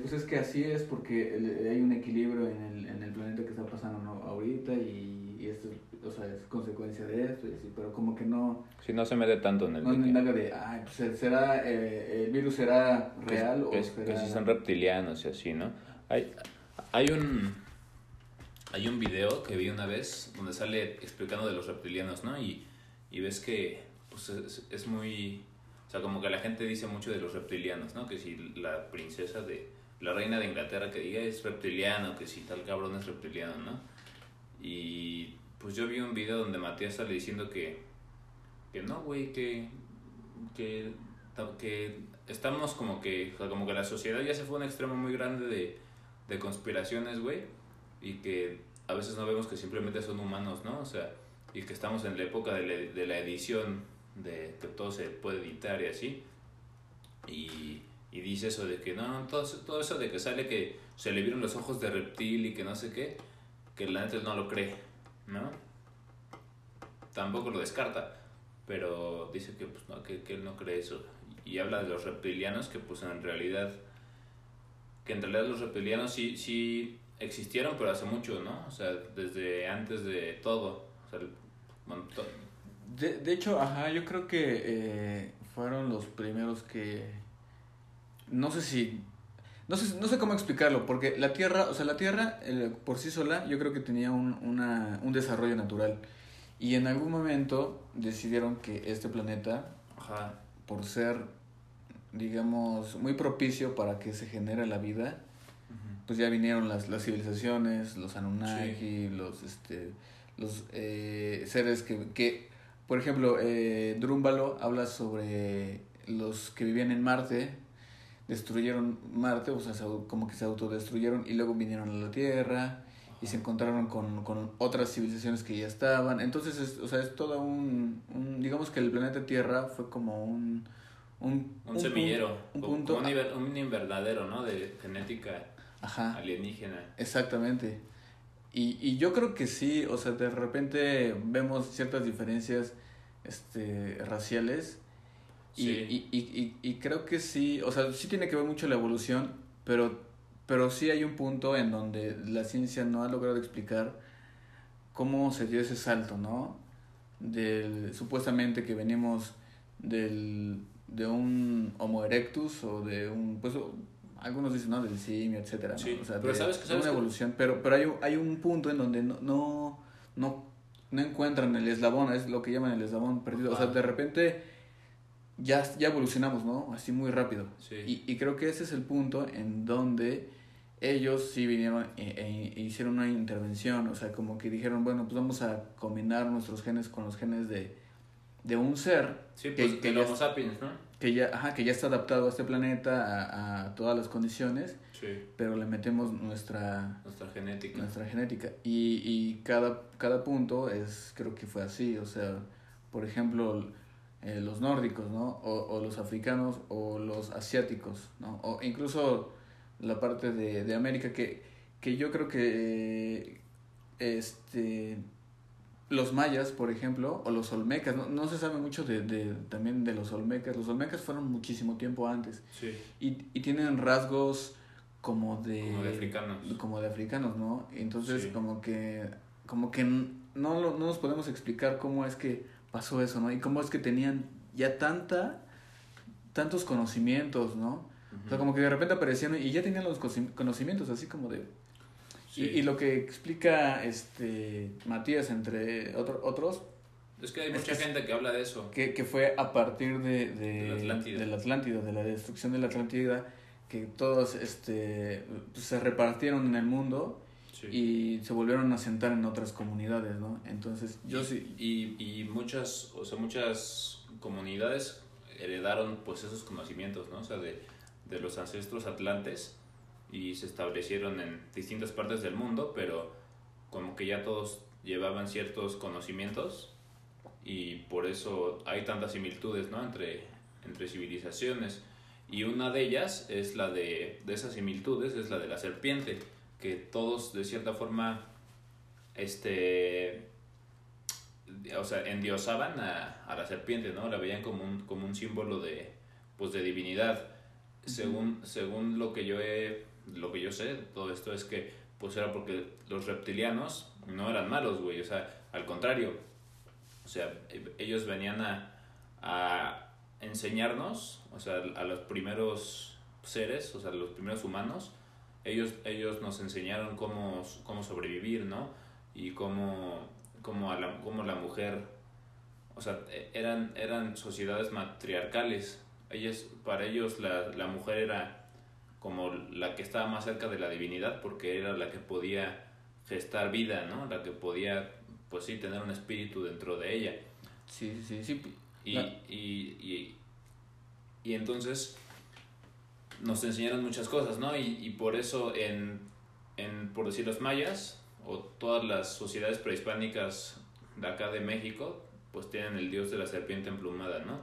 Pues es que así es porque el- hay un equilibrio en el, en el planeta que está pasando ¿no? ahorita y, y esto o sea, es consecuencia de esto, y así, pero como que no, Si no se mete tanto en el no que- indaga de, ay, pues será, eh, el virus será que- real que, o que será... si son reptilianos y así, ¿no? Hay, hay un hay un video que vi una vez donde sale explicando de los reptilianos, ¿no? Y, y ves que pues es, es muy... O sea, como que la gente dice mucho de los reptilianos, ¿no? Que si la princesa de... La reina de Inglaterra que diga es reptiliano, que si tal cabrón es reptiliano, ¿no? Y pues yo vi un video donde Matías sale diciendo que... Que no, güey, que... Que, que estamos como que... como que la sociedad ya se fue a un extremo muy grande de, de conspiraciones, güey. Y que a veces no vemos que simplemente son humanos, ¿no? O sea, y que estamos en la época de la, de la edición, de que todo se puede editar y así. Y, y dice eso de que no, todo, todo eso de que sale que se le vieron los ojos de reptil y que no sé qué, que la neta no lo cree, ¿no? Tampoco lo descarta, pero dice que, pues, no, que, que él no cree eso. Y habla de los reptilianos que pues en realidad, que en realidad los reptilianos sí, sí existieron, pero hace mucho, ¿no? O sea, desde antes de todo. De, de hecho, ajá, yo creo que eh, fueron los primeros que... No sé si... No sé, no sé cómo explicarlo, porque la Tierra, o sea, la Tierra eh, por sí sola yo creo que tenía un, una, un desarrollo natural. Y en algún momento decidieron que este planeta, Ajá. por ser, digamos, muy propicio para que se genere la vida, pues ya vinieron las, las civilizaciones, los Anunnaki, los este los eh, seres que, que por ejemplo eh, Drúmbalo habla sobre los que vivían en Marte destruyeron Marte o sea como que se autodestruyeron y luego vinieron a la Tierra y se encontraron con, con otras civilizaciones que ya estaban entonces es, o sea es todo un, un digamos que el planeta Tierra fue como un un, Un, semillero, un punto un, inver- un invernadero, ¿no? De genética ajá alienígena. Exactamente. Y, y yo creo que sí, o sea, de repente vemos ciertas diferencias este, raciales Sí. y, y, y, y creo que sí, o sea, sí tiene que ver mucho la evolución, pero, pero sí hay un punto en donde la ciencia no ha logrado explicar cómo se dio ese salto, ¿no? Del, supuestamente que venimos del, de un Homo erectus o de un, pues algunos dicen, ¿no? Del simio, etcétera, ¿no? Sí, O sea, pero de, ¿sabes de sabes una evolución, pero, pero hay, un- hay un punto en donde no, no, no, no encuentran el eslabón, es lo que llaman el eslabón perdido, o sea, de repente ya, ya evolucionamos, ¿no? Así muy rápido. Sí. Y, y creo que ese es el punto en donde ellos sí vinieron e, e- e hicieron una intervención, o sea, como que dijeron, bueno, pues vamos a combinar nuestros genes con los genes de, de un ser Sí, que- pues que el ya sapiens, ¿no? que ya, ajá, que ya está adaptado a este planeta, a, a todas las condiciones, Sí, pero le metemos nuestra, nuestra genética. nuestra genética. Y, y cada, cada punto es, creo que fue así, o sea, por ejemplo, eh, los nórdicos, ¿no? O, o los africanos o los asiáticos, ¿no? O incluso la parte de, de América que, que yo creo que este los mayas, por ejemplo, o los olmecas, no, no se sabe mucho de, de, también de los olmecas. Los olmecas fueron muchísimo tiempo antes Sí, y, y tienen rasgos como de como de africanos. como de africanos, ¿no? Entonces Sí. como que como que no lo- no nos podemos explicar cómo es que pasó eso, ¿no? Y cómo es que tenían ya tanta tantos conocimientos, ¿no? O sea, como que de repente aparecían y ya tenían los conocimientos así como de Sí. y, y lo que explica este Matías entre otro- otros Es que hay es mucha que gente que habla de eso. que, que fue a partir de, de, De la Atlántida. de la Atlántida, de la destrucción de la Atlántida, que todos este, pues, se repartieron en el mundo Sí. y se volvieron a sentar en otras comunidades, ¿no? Entonces, yo sí, Y, y muchas, o sea, muchas comunidades heredaron pues esos conocimientos, ¿no? O sea, de, de los ancestros atlantes y se establecieron en distintas partes del mundo, pero como que ya todos llevaban ciertos conocimientos y por eso hay tantas similitudes, ¿no? Entre, entre civilizaciones. Y una de ellas es la de, de esas similitudes, es la de la serpiente, que todos de cierta forma, este, o sea, endiosaban a, a la serpiente, ¿no? La veían como un, como un símbolo de, pues, de divinidad. según, según lo que yo he, lo que yo sé, todo esto es que pues era porque los reptilianos no eran malos, güey, o sea, al contrario, o sea, e, ellos venían a, a enseñarnos, o sea, a los primeros seres, o sea, los primeros humanos, ellos, ellos nos enseñaron cómo, cómo sobrevivir, ¿no? Y cómo, cómo, a la, cómo la mujer, o sea, e, eran, eran sociedades matriarcales. Ellos, para ellos la, la mujer era como la que estaba más cerca de la divinidad porque era la que podía gestar vida, ¿no? La que podía, pues sí, tener un espíritu dentro de ella. Sí, sí, sí. Y, y, y, y entonces nos enseñaron muchas cosas, ¿no? Y, y por eso en, en, por decir los mayas o todas las sociedades prehispánicas de acá de México, pues tienen el dios de la serpiente emplumada, ¿no?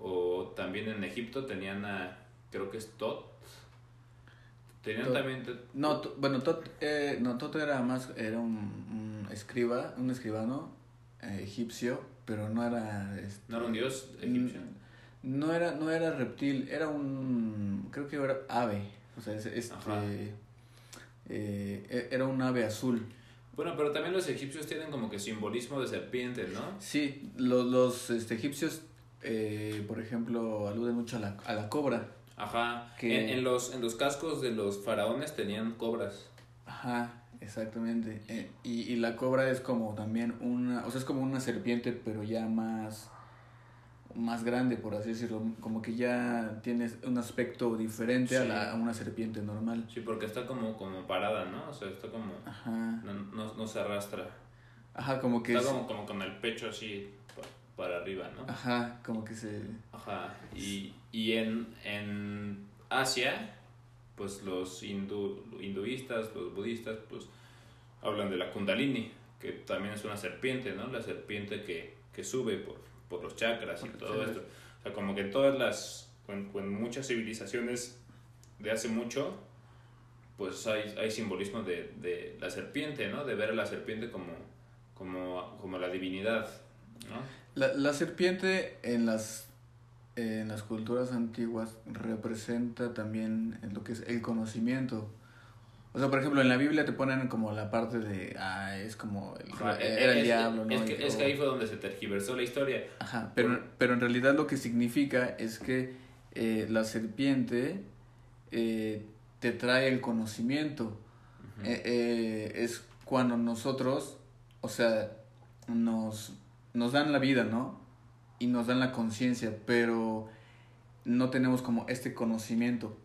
O también en Egipto tenían a, creo que es Tot. Tenían también... No, bueno, Tot, eh, no, Tot era más, era un, un escriba, un escribano eh, egipcio, pero no era... Este, ¿No era un dios egipcio? No era, no era reptil, era un, creo que era ave, o sea, este, eh, era un ave azul. Bueno, pero también los egipcios tienen como que simbolismo de serpiente, ¿no? Sí, los, los este, egipcios, eh, por ejemplo, aluden mucho a la, a la cobra. Ajá, que... en, los, en los cascos de los faraones tenían cobras. Ajá, exactamente. Eh, y, y la cobra es como también una, o sea, es como una serpiente, pero ya más más grande, por así decirlo, como que ya tienes un aspecto diferente a, la, a, una serpiente normal. Sí, porque está como, como parada, ¿no? O sea, está como... Ajá. No, no, no se arrastra. Ajá, como que... Está como, como con el pecho así para arriba, ¿no? Ajá, como que se... Ajá, y, y en, en Asia, pues los hindu, hinduistas, los budistas, pues hablan de la kundalini, que también es una serpiente, ¿no? La serpiente que, que sube por por los chakras y todo esto. O sea, como que todas las, en, en, muchas civilizaciones de hace mucho, pues hay, hay simbolismo de, de, la serpiente, ¿no? De ver a la serpiente como, como, como la divinidad, ¿no? La, la serpiente en las, en las culturas antiguas representa también lo que es el conocimiento. O sea, por ejemplo, en la Biblia te ponen como la parte de, ah, es como, el, era el diablo, ¿no? Es que, es que ahí fue donde se tergiversó la historia. Ajá, pero, pero en realidad lo que significa es que eh, la serpiente eh, te trae el conocimiento. Uh -huh. eh, es cuando nosotros, o sea, nos, nos dan la vida, ¿no? Y nos dan la conciencia, pero no tenemos como este conocimiento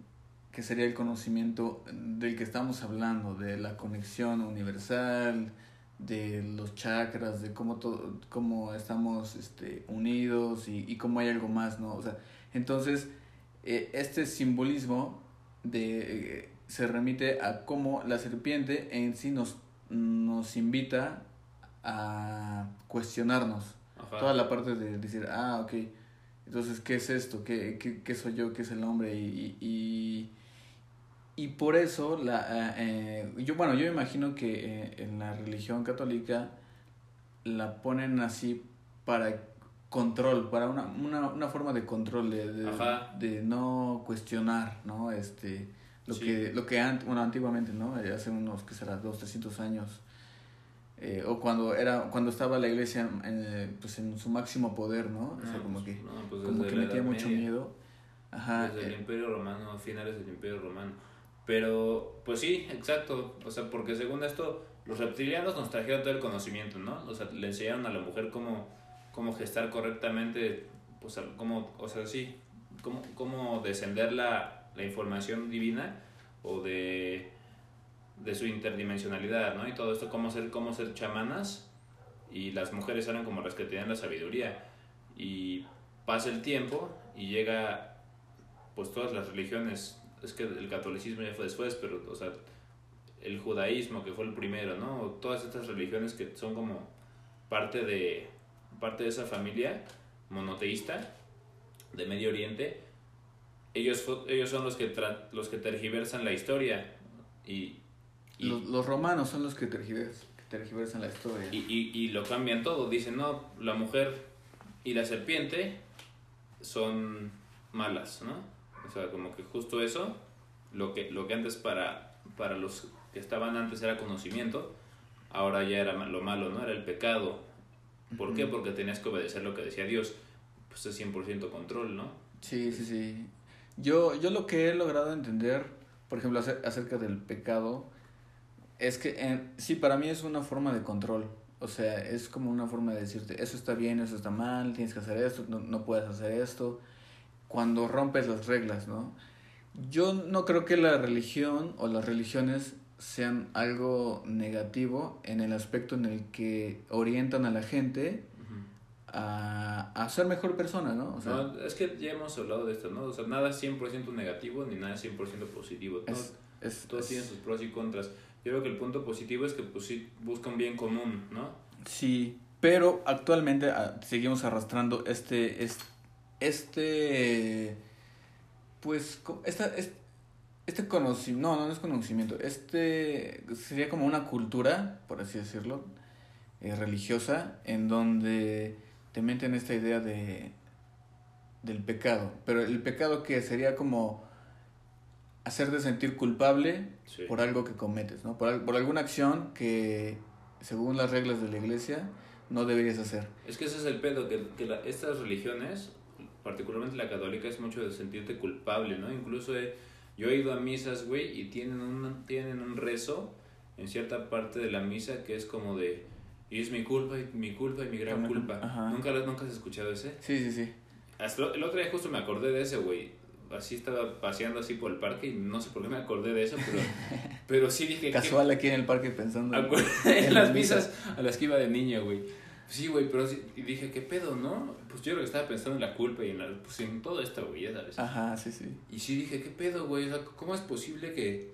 que sería el conocimiento del que estamos hablando, de la conexión universal, de los chakras, de cómo, todo, cómo estamos este, unidos y, y cómo hay algo más, ¿no? O sea, entonces, eh, este simbolismo de, eh, se remite a cómo la serpiente en sí nos, nos invita a cuestionarnos. Ajá. Toda la parte de decir, ah, ok, entonces, ¿qué es esto? ¿Qué, qué, qué soy yo? ¿Qué es el hombre? Y, y, y por eso, la, eh, yo, bueno, yo imagino que eh, en la religión católica la ponen así para control, para una, una, una forma de control, de, de, de, no cuestionar, ¿no? Este, lo sí. que, lo que ant, bueno, antiguamente, ¿no? Eh, hace unos, que será, dos, trescientos años, eh, o cuando era cuando estaba la iglesia en, pues en su máximo poder, ¿no? No, o sea, como pues, que, no, pues como que metía mucho media. miedo. Ajá. Desde el eh, Imperio Romano, finales del Imperio Romano. Pero, pues sí, exacto. O sea, porque según esto, los reptilianos nos trajeron todo el conocimiento, ¿no? O sea, le enseñaron a la mujer cómo, cómo gestar correctamente, pues, cómo, o sea, sí, cómo, cómo descender la, la información divina o de, de su interdimensionalidad, ¿no? Y todo esto, cómo ser, cómo ser chamanas. Y las mujeres eran como las que tenían la sabiduría. Y pasa el tiempo y llega, pues, todas las religiones es que el catolicismo ya fue después, pero, o sea, el judaísmo, que fue el primero, ¿no? Todas estas religiones que son como parte de, parte de esa familia monoteísta de Medio Oriente, ellos, ellos son los que, tra los que tergiversan la historia. Y, y los, los, romanos son los que tergiversan, que tergiversan la historia. Y, y, y lo cambian todo. Dicen, no, la mujer y la serpiente son malas, ¿no? O sea, como que justo eso, lo que, lo que antes para, para los que estaban antes era conocimiento, ahora ya era lo malo, ¿no? Era el pecado. ¿Por qué? Porque tenías que obedecer lo que decía Dios. Pues es 100% control, ¿no? Sí, sí, sí. Yo, yo lo que he logrado entender, por ejemplo, acerca del pecado, es que en, sí, para mí es una forma de control. O sea, es como una forma de decirte, eso está bien, eso está mal, tienes que hacer esto, no, no puedes hacer esto. Cuando rompes las reglas, ¿no? Yo no creo que la religión o las religiones sean algo negativo en el aspecto en el que orientan a la gente a, a, ser mejor persona, ¿no? O sea, es que ya hemos hablado de esto, ¿no? O sea, nada es 100% negativo ni nada es 100% positivo. Todo, es, todo tiene sus pros y contras. Yo creo que el punto positivo es que pues sí busca un bien común, ¿no? Sí, pero actualmente ah, seguimos arrastrando este, este, este pues, esta, este, este conocimiento, no, no es conocimiento, este sería como una cultura, por así decirlo, eh, religiosa, en donde te meten esta idea de del pecado, pero el pecado que sería como hacerte sentir culpable por algo que cometes, ¿no? Por, por alguna acción que, según las reglas de la iglesia, no deberías hacer. Es que ese es el pedo, que, que estas religiones, particularmente la católica, es mucho de sentirte culpable, ¿no? Incluso yo he ido a misas, güey, y tienen un, tienen un rezo en cierta parte de la misa que es como de y es mi culpa, y mi culpa y mi gran culpa. ¿Nunca, ¿Nunca has escuchado ese? Sí, sí, sí. Hasta el otro día justo me acordé de ese, güey. Así estaba paseando así por el parque y no sé por qué me acordé de eso, pero, pero sí dije... Casual aquí en el parque pensando... en, las misas a las que iba de niño, güey. Sí, güey, pero sí, y dije, ¿qué pedo, no? Pues yo creo que estaba pensando en la culpa y en, la, pues en todo esto, güey, ya sabes. Ajá, sí, sí. Y sí dije, ¿qué pedo, güey? O sea, ¿cómo es posible que...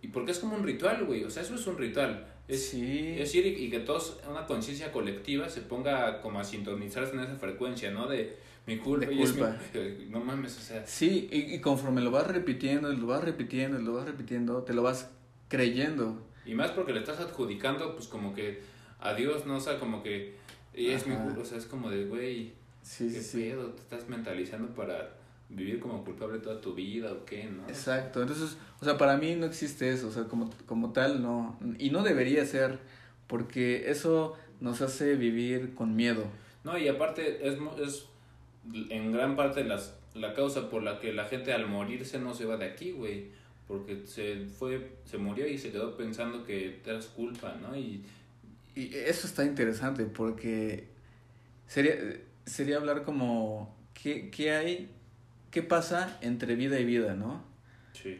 Y porque es como un ritual, güey, o sea, eso es un ritual. Es, sí. es decir, y, que todos, una conciencia colectiva, se ponga como a sintonizarse en esa frecuencia, ¿no? De mi culpa. De culpa. no mames, o sea. Sí, y, y, conforme lo vas repitiendo, lo vas repitiendo, lo vas repitiendo, te lo vas creyendo. Y más porque le estás adjudicando, pues como que a Dios, ¿no? O sea, como que y es mi culpa, o sea, es como de, güey, sí, ¿qué sí, pedo? Te estás mentalizando para vivir como culpable toda tu vida o qué, ¿no? Exacto, entonces, o sea, para mí no existe eso, o sea, como, como tal, no, y no debería ser, porque eso nos hace vivir con miedo. No, y aparte es, es en gran parte las, la causa por la que la gente al morirse no se va de aquí, güey, porque se fue, se murió y se quedó pensando que te eras culpa, ¿no? Y, y eso está interesante porque sería, sería hablar como, ¿qué, ¿qué hay qué pasa entre vida y vida, ¿no? Sí.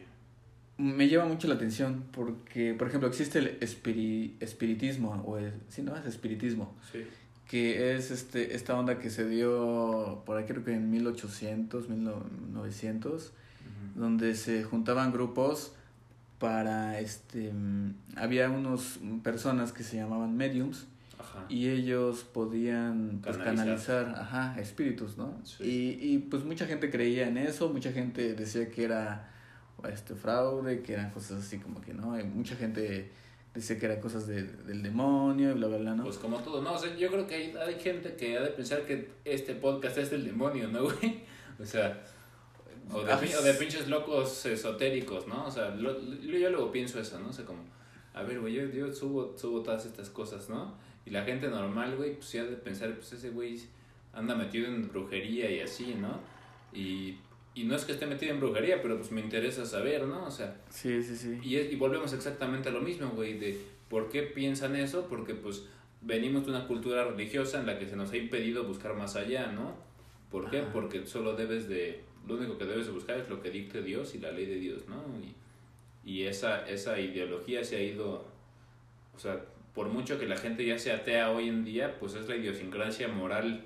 Me lleva mucho la atención porque, por ejemplo, existe el espiritismo, o el, ¿sí, no? Es espiritismo. Sí. Que es este, esta onda que se dio por ahí creo que en 1800, 1900, donde se juntaban grupos para, este, había unos personas que se llamaban mediums, y ellos podían pues, canalizar, ajá, espíritus, ¿no? Y, y pues mucha gente creía en eso, mucha gente decía que era este fraude, que eran cosas así como que no, mucha gente decía que eran cosas de, del demonio y bla, bla, bla, ¿no? Pues como todo, no, o sea, yo creo que hay, hay gente que ha de pensar que este podcast es del demonio, ¿no, güey? O sea, o de, o de pinches locos esotéricos, ¿no? O sea, lo, yo luego pienso eso, ¿no? O sea, como, a ver, güey, yo, yo subo, subo todas estas cosas, ¿no? Y la gente normal, güey, pues ya de pensar, pues ese güey anda metido en brujería y así, ¿no? Y, y no es que esté metido en brujería, pero pues me interesa saber, ¿no? O sea. Sí, sí, sí. Y, y volvemos exactamente a lo mismo, güey, de por qué piensan eso, porque pues venimos de una cultura religiosa en la que se nos ha impedido buscar más allá, ¿no? ¿Por qué? Porque solo debes de, lo único que debes de buscar es lo que dicte Dios y la ley de Dios, ¿no? Y, y esa, esa ideología se ha ido, o sea, por mucho que la gente ya sea atea hoy en día, pues es la idiosincrasia moral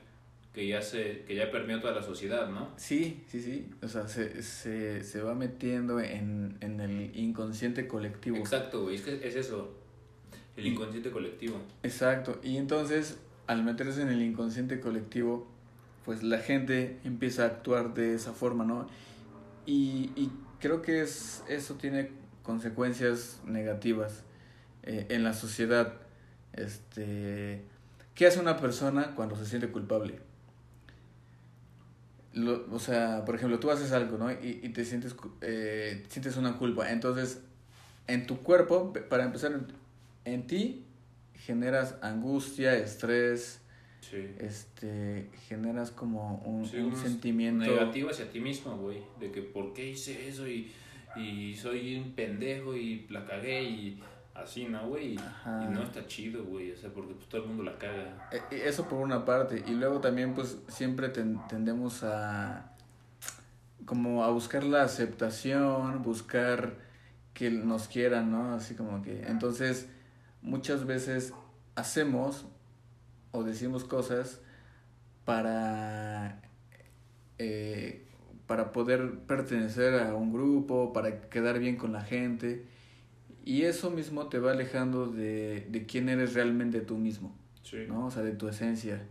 que ya se que ya permeó toda la sociedad, ¿no? Sí, sí, sí. O sea, se, se, se va metiendo en, en el inconsciente colectivo. Exacto, güey. Es que es eso. El inconsciente colectivo. Exacto. Y entonces, al meterse en el inconsciente colectivo, pues la gente empieza a actuar de esa forma, ¿no? Y, y creo que es, eso tiene consecuencias negativas eh, en la sociedad. Este, ¿Qué hace una persona cuando se siente culpable? lo, o sea, por ejemplo, tú haces algo, ¿no? Y, y te sientes, eh, sientes una culpa. Entonces, en tu cuerpo, para empezar, en, en ti generas angustia, estrés, Sí. este, generas como un, Sí, un unos sentimiento negativo hacia ti mismo, güey. De que por qué hice eso y, y soy un pendejo y la cagué y así, ¿no, güey? Y, no está chido, güey. O sea, porque pues, todo el mundo la caga. Eh, Eso por una parte. Y luego también, pues, siempre ten- tendemos a como a buscar la aceptación, buscar que nos quieran, ¿no? Así como que. Entonces, muchas veces hacemos o decimos cosas para. eh, para poder pertenecer a un grupo, para quedar bien con la gente. Y eso mismo te va alejando de, de quién eres realmente tú mismo. Sí. ¿no? O sea, de tu esencia.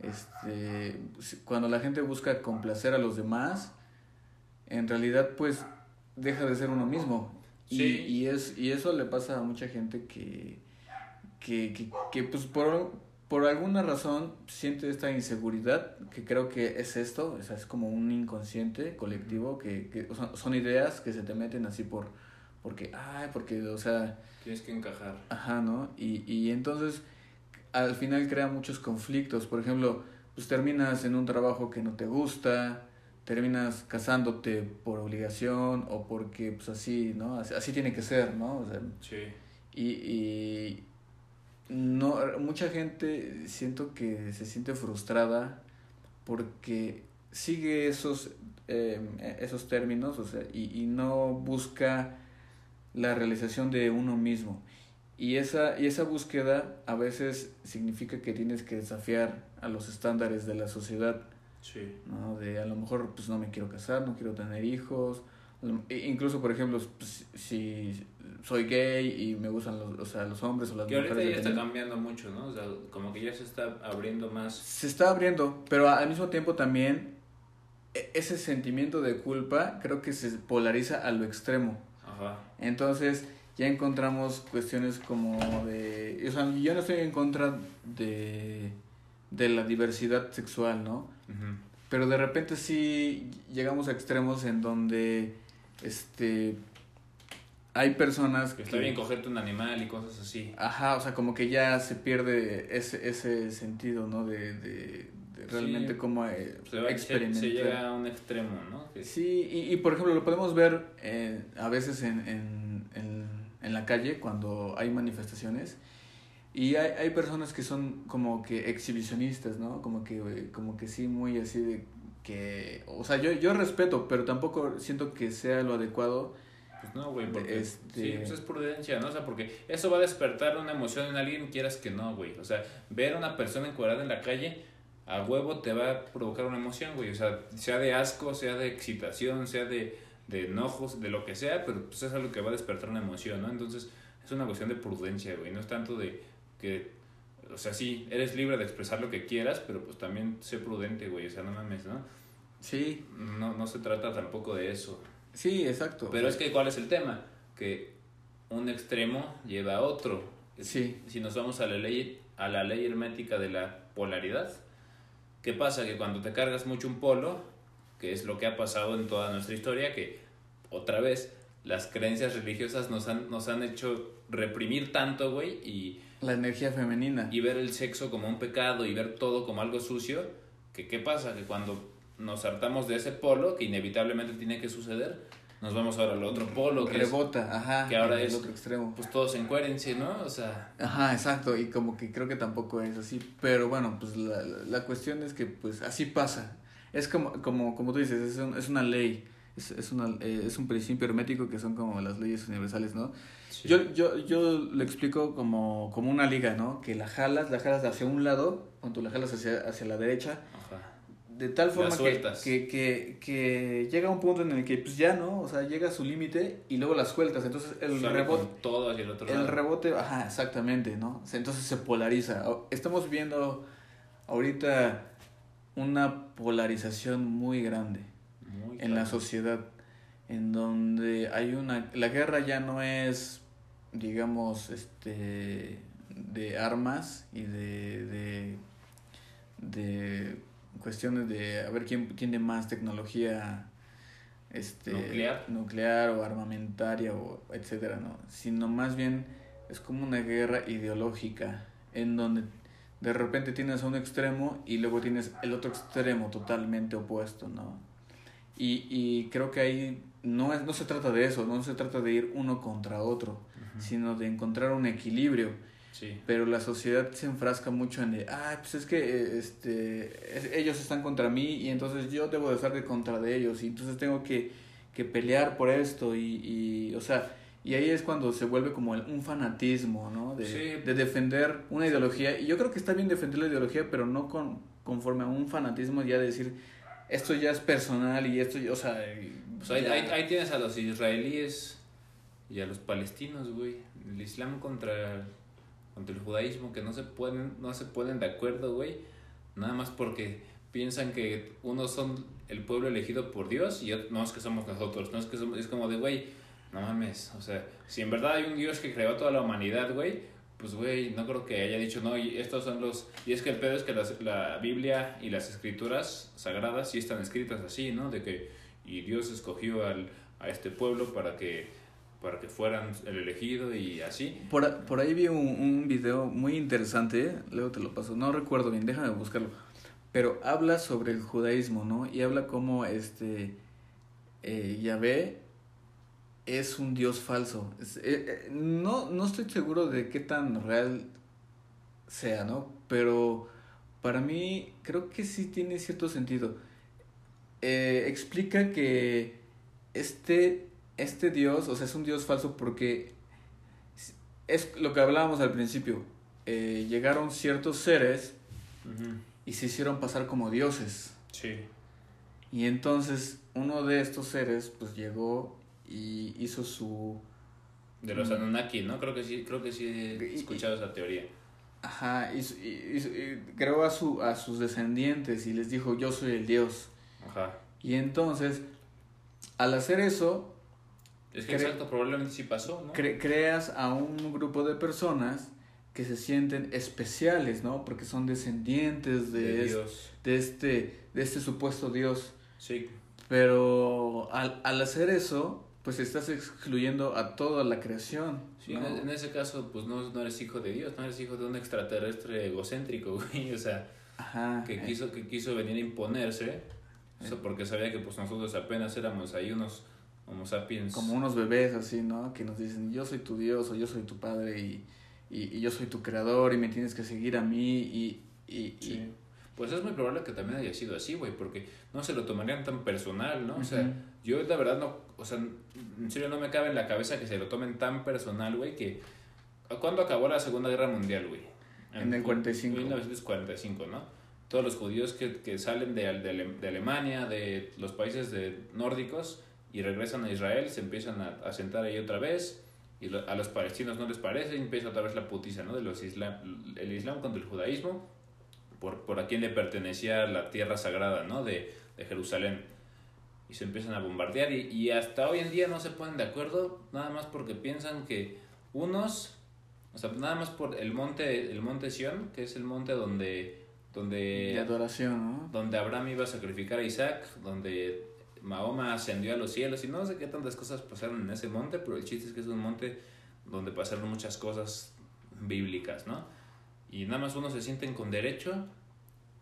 Este, cuando la gente busca complacer a los demás, en realidad pues deja de ser uno mismo. Y, y, es, y eso le pasa a mucha gente que, que, que, que, pues por, por alguna razón siente esta inseguridad, que creo que es esto, o sea, es como un inconsciente colectivo, que, que o sea, son ideas que se te meten así por, porque, ay, porque, o sea, Tienes que encajar. Ajá, ¿no? Y, y entonces al final crea muchos conflictos. Por ejemplo, pues terminas en un trabajo que no te gusta, terminas casándote por obligación o porque pues así, ¿no? Así, así tiene que ser, ¿no? O sea, Sí. y, y no, mucha gente siento que se siente frustrada porque sigue esos, eh, esos términos o sea, y, y no busca la realización de uno mismo. Y esa, y esa búsqueda a veces significa que tienes que desafiar a los estándares de la sociedad, Sí. ¿no? De a lo mejor pues no me quiero casar, no quiero tener hijos. E- Incluso, por ejemplo, pues, si soy gay y me gustan los, o sea, los hombres o las Que ahorita mujeres. ya está cambiando mucho, ¿no? O sea, como que ya se está abriendo más. Se está abriendo, pero al mismo tiempo también e- ese sentimiento de culpa creo que se polariza a lo extremo. Ajá. Entonces ya encontramos cuestiones como de... O sea, yo no estoy en contra de, de la diversidad sexual, ¿no? Ujú. Pero de repente sí llegamos a extremos en donde este hay personas Que está bien cogerte un animal y cosas así. Ajá, o sea, como que ya se pierde ese, ese sentido, ¿no? De, de, de realmente Sí. cómo eh, Se, va, experimentar. se llega a un extremo, ¿no? Que- Sí, y, y por ejemplo lo podemos ver eh, a veces en, en, en, en la calle cuando hay manifestaciones y hay, hay personas que son como que exhibicionistas, ¿no? Como que, eh, como que sí, muy así de que, o sea, yo, yo respeto, pero tampoco siento que sea lo adecuado. Pues no, güey, porque Este- sí, pues es prudencia, ¿no? O sea, porque eso va a despertar una emoción en alguien, quieras que no, güey. O sea, ver a una persona encuadrada en la calle, a huevo te va a provocar una emoción, güey. O sea, sea de asco, sea de excitación, sea de, de enojos, de lo que sea, pero pues es algo que va a despertar una emoción, ¿no? Entonces, es una cuestión de prudencia, güey. No es tanto de que, o sea, sí, eres libre de expresar lo que quieras, pero pues también sé prudente, güey. O sea, no mames, ¿no? Sí, No, no se trata tampoco de eso. Sí, exacto. Pero es que, ¿cuál es el tema? Que un extremo lleva a otro. Sí. Si nos vamos a la ley, a la ley hermética de la polaridad, ¿qué pasa? Que cuando te cargas mucho un polo, que es lo que ha pasado en toda nuestra historia, que otra vez las creencias religiosas nos han, nos han hecho reprimir tanto, güey, y, La energía femenina. y ver el sexo como un pecado y ver todo como algo sucio, que qué pasa? Que cuando nos hartamos de ese polo, que inevitablemente tiene que suceder, nos vamos ahora al otro polo, que es rebota, ajá, que ahora en el es- otro extremo. pues todos encuérense, ¿no? O sea, Ajá, exacto, y como que creo que tampoco es así, pero bueno, pues la, la, la cuestión es que pues así pasa. Es como, como, como tú dices, es, un- es una ley, es, es, una, eh, es un principio hermético que son como las leyes universales, ¿no? Yo, yo, yo lo explico como, como una liga, ¿no? Que la jalas, la jalas hacia un lado, cuando la jalas hacia, hacia la derecha, Ajá. De tal forma que, que, que, que llega un punto en el que pues ya, ¿no? O sea, llega a su límite y luego las sueltas, entonces el Sale rebote... con todo hacia el otro El lado. rebote, ajá, exactamente, ¿no? Entonces se polariza. Estamos viendo ahorita una polarización muy grande Muy en la sociedad, en donde hay una... La guerra ya no es, digamos, este de armas y de, de, de cuestiones de a ver quién tiene más tecnología este nuclear, nuclear o armamentaria o etcétera, ¿no? Sino más bien es como una guerra ideológica en donde de repente tienes a un extremo y luego tienes el otro extremo totalmente opuesto, ¿no? Y, y creo que ahí no, es, no se trata de eso, no se trata de ir uno contra otro, sino de encontrar un equilibrio. Sí. Pero la sociedad se enfrasca mucho en de, ah, pues es que eh, este, ellos están contra mí y entonces yo debo de estar de contra de ellos y entonces tengo que, que pelear por esto y, y, o sea, y ahí es cuando se vuelve como un fanatismo, ¿no? De, de defender una ideología. Y yo creo que está bien defender la ideología, pero no con, conforme a un fanatismo ya de decir, esto ya es personal y esto, o sea... Pues ahí, ahí, tienes a los israelíes y a los palestinos, güey. El Islam contra, contra el judaísmo, que no se, pueden, no se ponen de acuerdo, güey. Nada más porque piensan que unos son el pueblo elegido por Dios y no es que somos nosotros. No es que somos, como de, güey, no mames. O sea, si en verdad hay un Dios que creó toda la humanidad, güey, pues, güey, no creo que haya dicho, no, y estos son los... Y es que el pedo es que la Biblia y las escrituras sagradas sí están escritas así, ¿no? De que, y Dios escogió al, a este pueblo para que, para que fueran el elegido y así. Por, ahí vi un, video muy interesante, luego te lo paso, no recuerdo bien, déjame buscarlo. Pero habla sobre el judaísmo, ¿no? Y habla como este eh, Yahvé es un dios falso. Eh, eh, no, no estoy seguro de qué tan real sea, ¿no? Pero para mí creo que sí tiene cierto sentido. Explica que este, este dios, o sea, es un dios falso porque es lo que hablábamos al principio. llegaron ciertos seres y se hicieron pasar como dioses. Sí. Y entonces uno de estos seres pues llegó y hizo su... De los mm. Anunnaki, ¿no? Creo que sí, creo que sí he escuchado esa teoría. Ajá, y, creó a, su, a sus descendientes y les dijo, yo soy el Dios. Ajá. Y entonces, al hacer eso... Es que exacto, probablemente sí pasó, ¿no? creas a un grupo de personas que se sienten especiales, ¿no? Porque son descendientes de, Dios. de, este, de este supuesto Dios. Sí. Pero al, al hacer eso, pues estás excluyendo a toda la creación. Sí, en, ese caso, pues no, no eres hijo de Dios, no eres hijo de un extraterrestre egocéntrico, güey, o sea, que, eh. quiso, que quiso venir a imponerse, o porque sabía que pues nosotros apenas éramos ahí unos homo sapiens. Como unos bebés así, ¿no? Que nos dicen, yo soy tu Dios o yo soy tu padre y, y, yo soy tu creador y me tienes que seguir a mí y... y, y pues es muy probable que también haya sido así, güey, porque no se lo tomarían tan personal, ¿no? O sea, yo la verdad no, o sea, en serio no me cabe en la cabeza que se lo tomen tan personal, güey, que... ¿Cuándo acabó la Segunda Guerra Mundial, güey? En, el 45. 1945, ¿no? Todos los judíos que, que salen de, de, Alemania, de los países de nórdicos, y regresan a Israel, se empiezan a, a sentar ahí otra vez, y a los palestinos no les parece, y empieza otra vez la putiza, ¿no? De los islam, el islam contra el judaísmo por, por a quién le pertenecía la tierra sagrada, ¿no? De, de Jerusalén. Y se empiezan a bombardear y, y, hasta hoy en día no se ponen de acuerdo, nada más porque piensan que unos, o sea, nada más por el monte, el monte Sión, que es el monte donde... donde de adoración, ¿no? Donde Abraham iba a sacrificar a Isaac, donde Mahoma ascendió a los cielos y no sé qué tantas cosas pasaron en ese monte, pero el chiste es que es un monte donde pasaron muchas cosas bíblicas, ¿no? Y nada más unos se sienten con derecho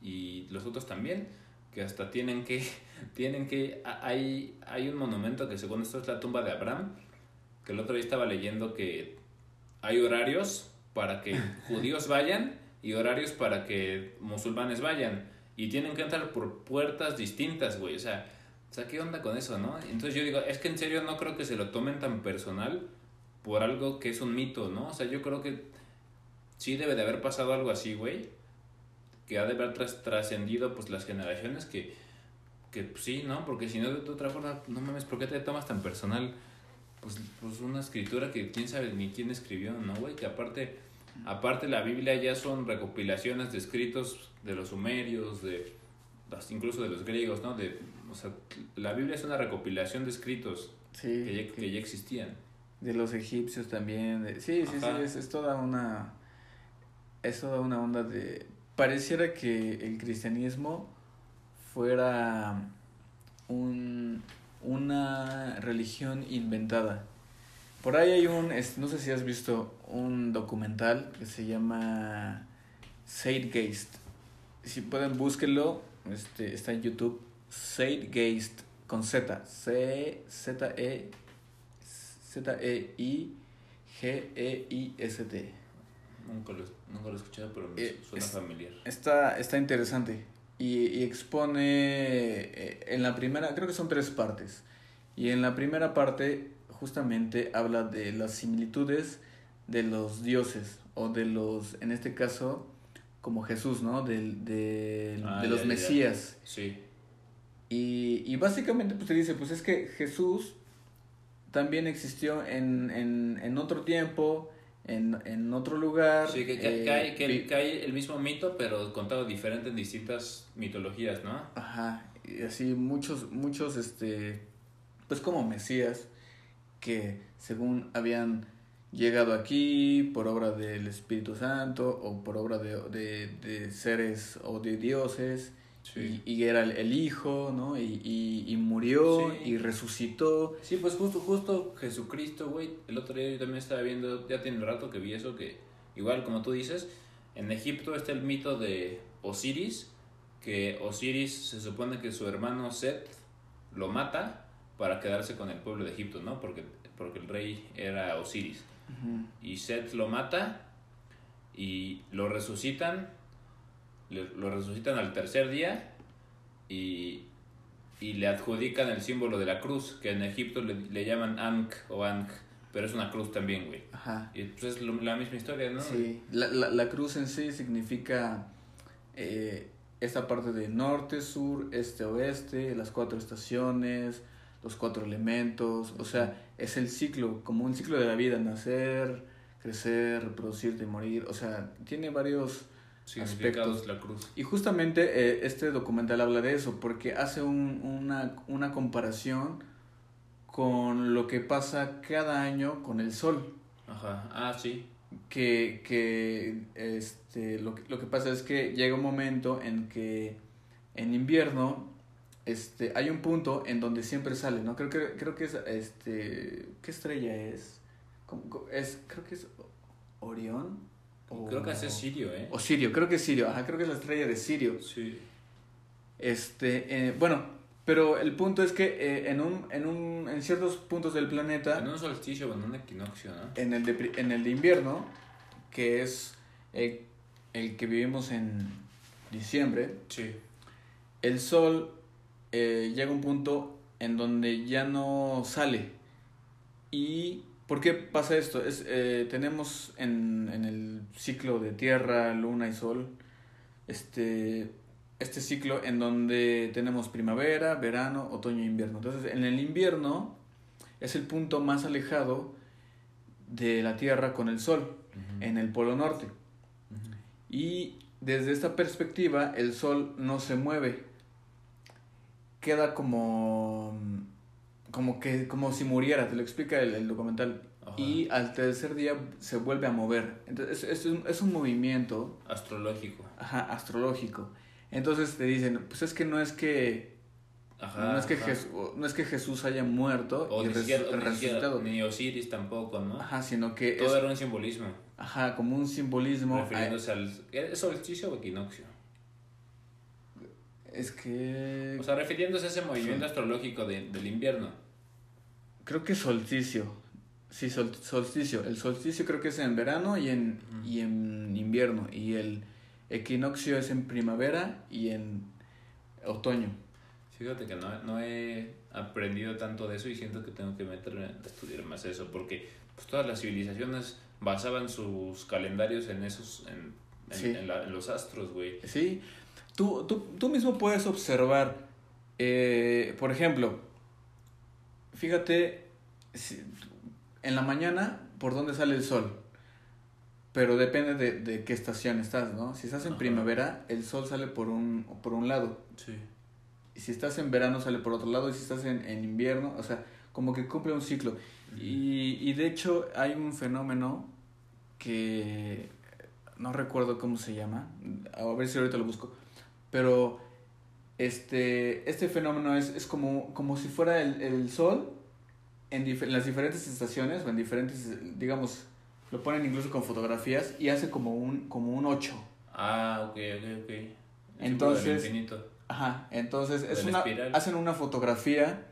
y los otros también, que hasta tienen que, tienen que, hay, hay un monumento que según esto es la tumba de Abraham, que el otro día estaba leyendo que hay horarios para que judíos vayan y horarios para que musulmanes vayan. Y tienen que entrar por puertas distintas, güey. O sea, o sea, ¿qué onda con eso, no? Entonces yo digo, es que en serio no creo que se lo tomen tan personal por algo que es un mito, ¿no? O sea, yo creo que sí debe de haber pasado algo así, güey. Que ha de haber trascendido pues las generaciones que, que pues, sí, ¿no? Porque si no, de otra forma, no mames, ¿por qué te tomas tan personal? Pues, pues una escritura que quién sabe ni quién escribió, ¿no, güey? Que aparte, aparte la Biblia ya son recopilaciones de escritos de los sumerios, de incluso de los griegos, ¿no? De, o sea, la Biblia es una recopilación de escritos que, ya, que, ya, existían. De los egipcios también. sí, sí, sí, es, es toda una es toda una onda de... Pareciera que el cristianismo fuera un, una religión inventada. Por ahí hay un, no sé si has visto un documental que se llama Zeitgeist. Si pueden, búsquenlo. Este, está en YouTube. Zeitgeist con Z. C Z E Z E I G E I S T. Nunca lo, nunca lo he escuchado, pero me eh, suena familiar. Está, está interesante. Y, y expone eh, en la primera, creo que son tres partes. Y en la primera parte justamente habla de las similitudes de los dioses o de los, en este caso, como Jesús, ¿no? De, de, ah, de los Mesías. Sí. Y, y, básicamente pues te dice, pues es que Jesús también existió en, en, en otro tiempo, en, en, otro lugar. Sí, que, que, eh, que, hay, el mismo mito, pero contado diferente en distintas mitologías, ¿no? Ajá, y así muchos, muchos, este, pues como Mesías, que según habían llegado aquí por obra del Espíritu Santo o por obra de, de, de seres o de dioses. Y, era el, hijo, ¿no? Y, y, y murió y resucitó. Sí, pues justo, justo Jesucristo, güey. El otro día yo también estaba viendo, ya tiene un rato que vi eso, que igual como tú dices, en Egipto está el mito de Osiris, que Osiris se supone que su hermano Set lo mata para quedarse con el pueblo de Egipto, ¿no? Porque, porque el rey era Osiris. Y Set lo mata y lo resucitan, lo resucitan al tercer día y, y, le adjudican el símbolo de la cruz, que en Egipto le, llaman Ankh o Ankh, pero es una cruz también, güey. Ajá. Y pues es la misma historia, ¿no? Sí, la, la, la cruz en sí significa eh, esta parte de norte, sur, este, oeste, las cuatro estaciones, los cuatro elementos, o sea, es el ciclo, como un ciclo de la vida, nacer, crecer, reproducirte y morir, o sea, tiene varios aspectos. la cruz. Y justamente eh, este documental habla de eso, porque hace un, una, una comparación con lo que pasa cada año con el sol. Ajá, ah, sí. Que, que este, lo, lo que pasa es que llega un momento en que en invierno este, hay un punto en donde siempre sale, ¿no? Creo que, creo que es, este, ¿qué estrella es? es creo que es Orión. Creo que es Sirio, ¿eh? O Sirio, creo que es Sirio, ajá, creo que es la estrella de Sirio. Sí. Este, eh, bueno, pero el punto es que eh, en, un, en, un, en ciertos puntos del planeta... En un solsticio o en un equinoccio, ¿no? En el de, en el de invierno, que es el, el que vivimos en diciembre, sí. el sol eh, llega un punto en donde ya no sale. ¿Y por qué pasa esto? Es, eh, tenemos en, en, el ciclo de Tierra, Luna y Sol este, este ciclo en donde tenemos primavera, verano, otoño e invierno. Entonces, en el invierno es el punto más alejado de la Tierra con el Sol, en el Polo Norte. Y desde esta perspectiva, el Sol no se mueve queda como como que como si muriera, te lo explica el, documental. Y al tercer día se vuelve a mover. Entonces es, un, es un movimiento astrológico. Ajá, astrológico. Entonces te dicen, pues es que no es que no es que Jesús, no es que Jesús haya muerto o y ni resucitado. ni Osiris tampoco, ¿no? Ajá, sino que todo era un simbolismo. Ajá, como un simbolismo. Refiriéndose al ¿es solsticio o equinoccio? Es que... O sea, refiriéndose a ese movimiento astrológico de, del invierno. Creo que solsticio. Sí, solsticio. El solsticio creo que es en verano y en, y en invierno. Y el equinoccio es en primavera y en otoño. Fíjate que no, no he aprendido tanto de eso y siento que tengo que meterme a estudiar más eso. Porque pues, todas las civilizaciones basaban sus calendarios en esos... En, en, en los astros, güey. Sí, Tú, tú, tú mismo puedes observar, eh, por ejemplo, fíjate en la mañana por dónde sale el sol, pero depende de, de qué estación estás, ¿no? Si estás en primavera, el sol sale por un, por un lado. Sí. Y si estás en verano, sale por otro lado. Y si estás en, en invierno, o sea, como que cumple un ciclo. y, y de hecho, hay un fenómeno que no recuerdo cómo se llama. A ver si ahorita lo busco pero este, este fenómeno es, es como, como si fuera el, el sol en, las diferentes estaciones o en diferentes, digamos, lo ponen incluso con fotografías y hace como un, como un 8. Ah, ok, ok, ok. entonces, ajá, entonces es una, hacen una fotografía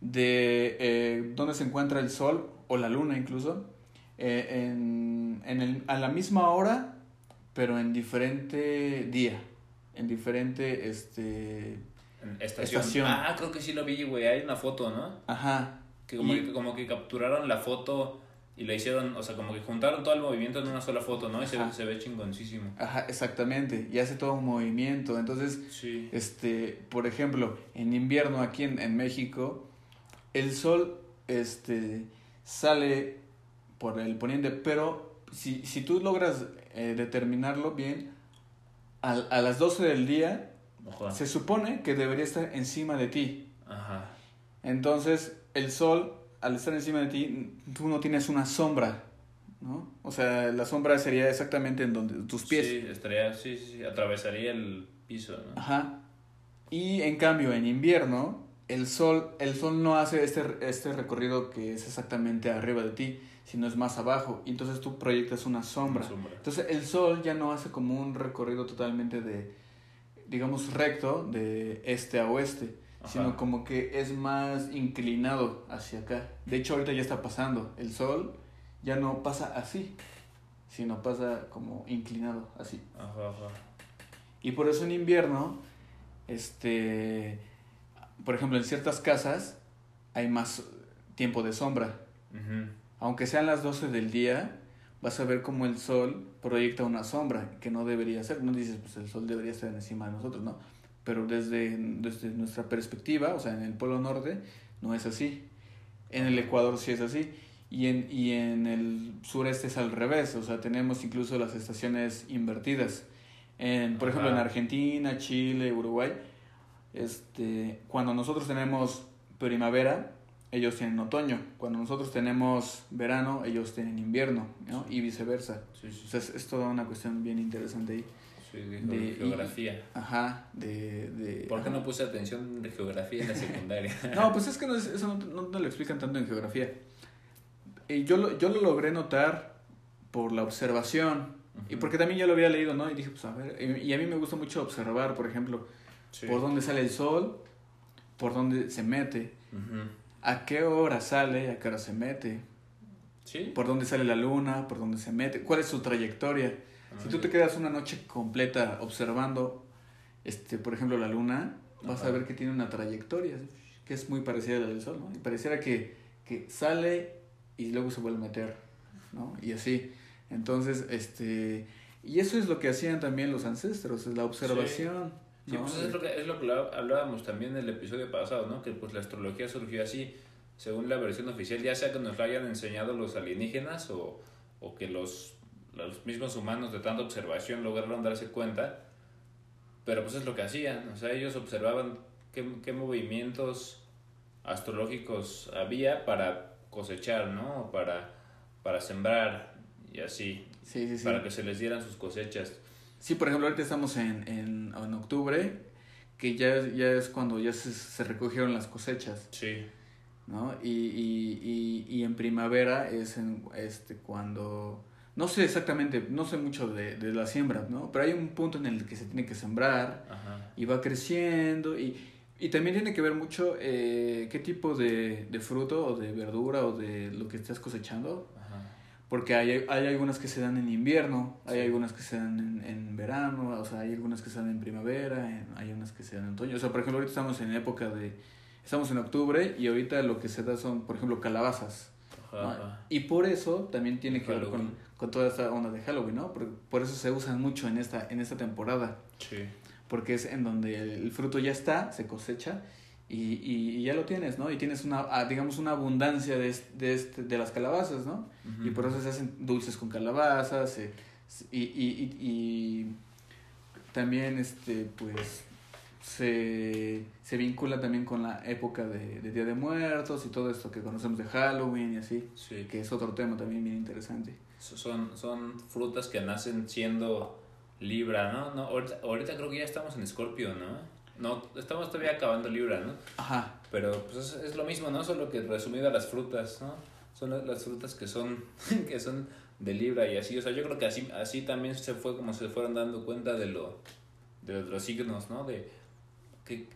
de eh, dónde se encuentra el sol o la luna incluso eh, en, en el, a la misma hora pero en diferente día en diferente este estación. Ah, creo que sí lo vi, güey. Hay una foto, ¿no? Ajá. Que como, que como que capturaron la foto y la hicieron, o sea, como que juntaron todo el movimiento en una sola foto, ¿no? Y se, se, ve chingoncísimo. Ajá, exactamente. Y hace todo un movimiento. Entonces, este, por ejemplo, en invierno aquí en, en México, el sol este, sale por el poniente, pero si, si tú logras eh, determinarlo bien, a, a las 12 del día, se supone que debería estar encima de ti. Ajá. Entonces, el sol, al estar encima de ti, tú no tienes una sombra, ¿no? O sea, la sombra sería exactamente en donde tus pies. Sí, estaría, sí, sí, atravesaría el piso, ¿no? Ajá. Y en cambio, en invierno, el sol, el sol no hace este, este recorrido que es exactamente arriba de ti, sino es más abajo. Y entonces tú proyectas una sombra. Entonces el sol ya no hace como un recorrido totalmente de, digamos, recto, de este a oeste, sino como que es más inclinado hacia acá. De hecho, ahorita ya está pasando. El sol ya no pasa así, sino pasa como inclinado, así. Y por eso en invierno, este, por ejemplo, en ciertas casas hay más tiempo de sombra aunque sean las 12 del día, vas a ver cómo el sol proyecta una sombra, que no debería ser. No dices, pues el sol debería estar encima de nosotros, ¿no? Pero desde, desde nuestra perspectiva, o sea, en el Polo Norte, no es así. En el Ecuador sí es así. Y en, y en el sureste es al revés, o sea, tenemos incluso las estaciones invertidas. En, por ejemplo, en Argentina, Chile, Uruguay, este, cuando nosotros tenemos primavera, ellos tienen otoño. Cuando nosotros tenemos verano, ellos tienen invierno, ¿no? Y viceversa. Sí, sí. O sea, es, toda una cuestión bien interesante ahí. Sí, de, geografía. ajá, de, de... ¿Por qué no puse atención de geografía en la secundaria? no, pues es que no, eso no, no, lo explican tanto en geografía. Y yo lo, yo lo logré notar por la observación. Y porque también yo lo había leído, ¿no? Y dije, pues a ver, y a mí me gusta mucho observar, por ejemplo, por dónde sale el sol, por dónde se mete a qué hora sale, a qué hora se mete. ¿Sí? Por dónde sale la luna, por dónde se mete, cuál es su trayectoria. si tú te quedas una noche completa observando, este, por ejemplo, la luna, vas a ver que tiene una trayectoria que es muy parecida a la del sol, ¿no? Y pareciera que, que sale y luego se vuelve a meter, ¿no? Y así. Entonces, este, y eso es lo que hacían también los ancestros, es la observación. Sí, pues es lo, que, es lo que hablábamos también en el episodio pasado, ¿no? Que pues la astrología surgió así, según la versión oficial, ya sea que nos lo hayan enseñado los alienígenas o, o que los, los mismos humanos de tanta observación lograron darse cuenta, pero pues es lo que hacían, o sea, ellos observaban qué, qué movimientos astrológicos había para cosechar, ¿no? Para, para sembrar y así, sí, sí, sí. para que se les dieran sus cosechas. Sí, por ejemplo, ahorita estamos en, en, en octubre, que ya, ya es cuando ya se, se recogieron las cosechas. Sí. ¿No? Y, y, y, y en primavera es en, este, cuando... No sé exactamente, no sé mucho de, de la siembra, ¿no? Pero hay un punto en el que se tiene que sembrar y va creciendo y, y también tiene que ver mucho eh, qué tipo de, de fruto o de verdura o de lo que estés cosechando porque hay, hay algunas que se dan en invierno, hay algunas que se dan en, en, verano, o sea, hay algunas que se dan en primavera, hay unas que se dan en otoño. O sea, por ejemplo, ahorita estamos en época de... Estamos en octubre y ahorita lo que se da son, por ejemplo, calabazas. Y por eso también tiene que ver con, con, toda esta onda de Halloween, ¿no? Por, por, eso se usan mucho en esta, en esta temporada. Sí. Porque es en donde el fruto ya está, se cosecha y, y, ya lo tienes, ¿no? Y tienes una, ah, digamos, una abundancia de, de, este, de las calabazas, ¿no? Y por eso se hacen dulces con calabazas eh, y, y, y, también, este, pues, se, se vincula también con la época de, de, Día de Muertos y todo esto que conocemos de Halloween y así, sí. que es otro tema también bien interesante. Son, son frutas que nacen siendo Libra, ¿no? no ahorita, ahorita creo que ya estamos en Escorpio, ¿no? No, estamos todavía acabando Libra, ¿no? Ajá. Pero pues es, es lo mismo, ¿no? Solo que resumido a las frutas, ¿no? Son las, frutas que son, que son de Libra y así. O sea, yo creo que así, así también se fue como se fueron dando cuenta de lo de los signos, ¿no? De qué,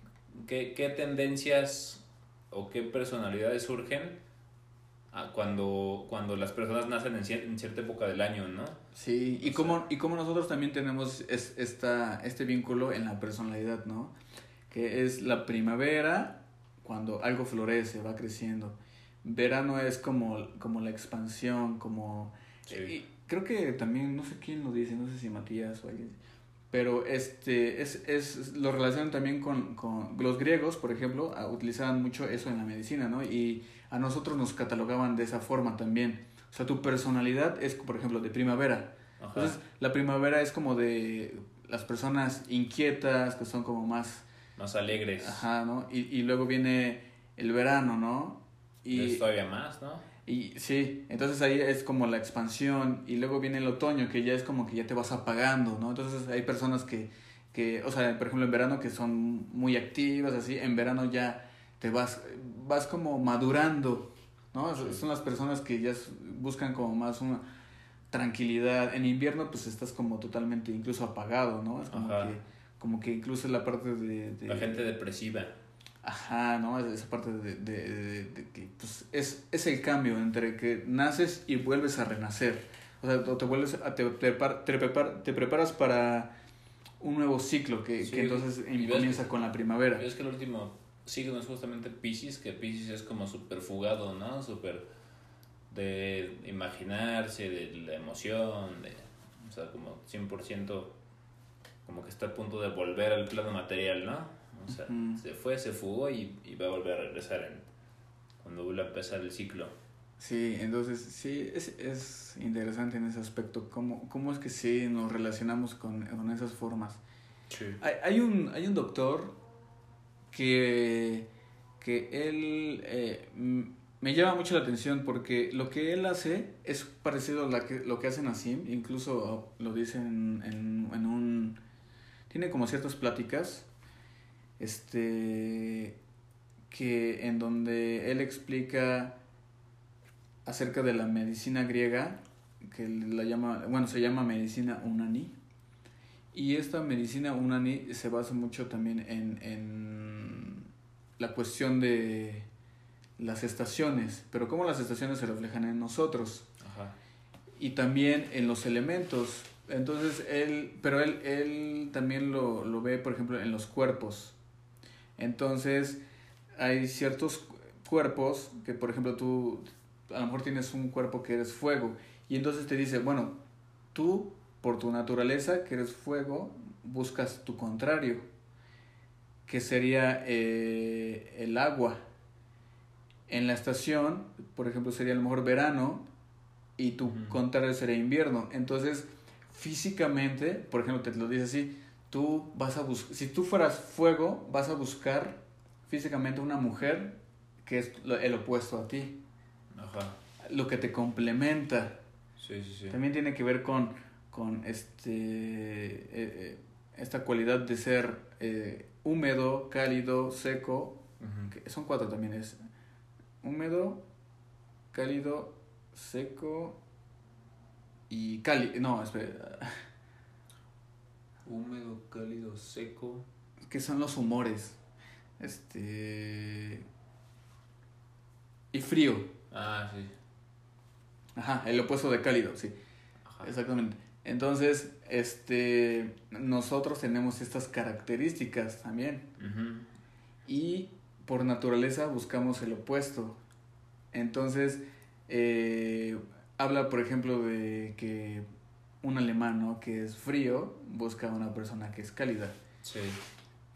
qué, qué tendencias o qué personalidades surgen cuando, cuando las personas nacen en, en, cierta época del año, ¿no? Sí, y como, y como nosotros también tenemos es, esta, este vínculo en la personalidad, ¿no? Que es la primavera, cuando algo florece, va creciendo. Verano es como, como la expansión, como... Y creo que también, no sé quién lo dice, no sé si Matías o alguien pero este es, es lo relacionan también con, con, los griegos por ejemplo utilizaban mucho eso en la medicina no y a nosotros nos catalogaban de esa forma también. O sea tu personalidad es por ejemplo de primavera. Entonces la primavera es como de las personas inquietas que son como más más alegres. Ajá no y, y luego viene el verano no y todavía más no y sí, entonces ahí es como la expansión y luego viene el otoño que ya es como que ya te vas apagando, ¿no? Entonces hay personas que, que o sea, por ejemplo en verano que son muy activas, así, en verano ya te vas, vas como madurando, ¿no? Son las personas que ya buscan como más una tranquilidad. En invierno pues estás como totalmente incluso apagado, ¿no? Es como que como que incluso la parte de, de... La gente depresiva. Ajá, ¿no? Esa parte de, de, de, que pues, es, es el cambio entre que naces y vuelves a renacer. O sea, te vuelves a, te, te, te, preparas para un nuevo ciclo que, que entonces comienza con la primavera. Es que el último signo es justamente Pisces, que Pisces es como súper fugado, ¿no? Súper de imaginarse, de la emoción, de, o sea, como 100% como que está a punto de volver al plano material, ¿no? O sea, se fue, se fugó y, y, va a volver a regresar en, cuando vuelva a empezar el ciclo. Sí, entonces sí, es, es interesante en ese aspecto, cómo, cómo es que sí nos relacionamos con, con esas formas. Sí. Hay, hay, un, hay un doctor que, que él eh, me llama mucho la atención porque lo que él hace es parecido a la que, lo que hace Nassim, incluso lo dice en, en, en un... Tiene como ciertas pláticas este que en donde él explica acerca de la medicina griega que la llama bueno se llama medicina unani. Y esta medicina unani se basa mucho también en, en la cuestión de las estaciones pero cómo las estaciones se reflejan en nosotros. Y también en los elementos. Entonces él pero él él también lo, lo ve por ejemplo en los cuerpos entonces, hay ciertos cuerpos que, por ejemplo, tú a lo mejor tienes un cuerpo que eres fuego y entonces te dice, bueno, tú por tu naturaleza que eres fuego buscas tu contrario, que sería eh, el agua. En la estación, por ejemplo, sería a lo mejor verano y tu contrario sería invierno. Entonces, físicamente, por ejemplo, te lo dice así, tú vas a buscar, si tú fueras fuego, vas a buscar físicamente una mujer que es el opuesto a ti. Ajá. Lo que te complementa. Sí, sí, sí. También tiene que ver con, con este, eh, eh, esta cualidad de ser eh, húmedo, cálido, seco. que son cuatro también. Es húmedo, cálido, seco y cálido. No, espera húmedo, cálido, seco. ¿Qué son los humores? Este. Y frío. Ah, sí. Ajá, el opuesto de cálido, sí. Ajá. Exactamente. Entonces, este, nosotros tenemos estas características también. Y por naturaleza buscamos el opuesto. Entonces, eh, habla, por ejemplo, de que un alemán, Que es frío, busca una persona que es cálida. Sí.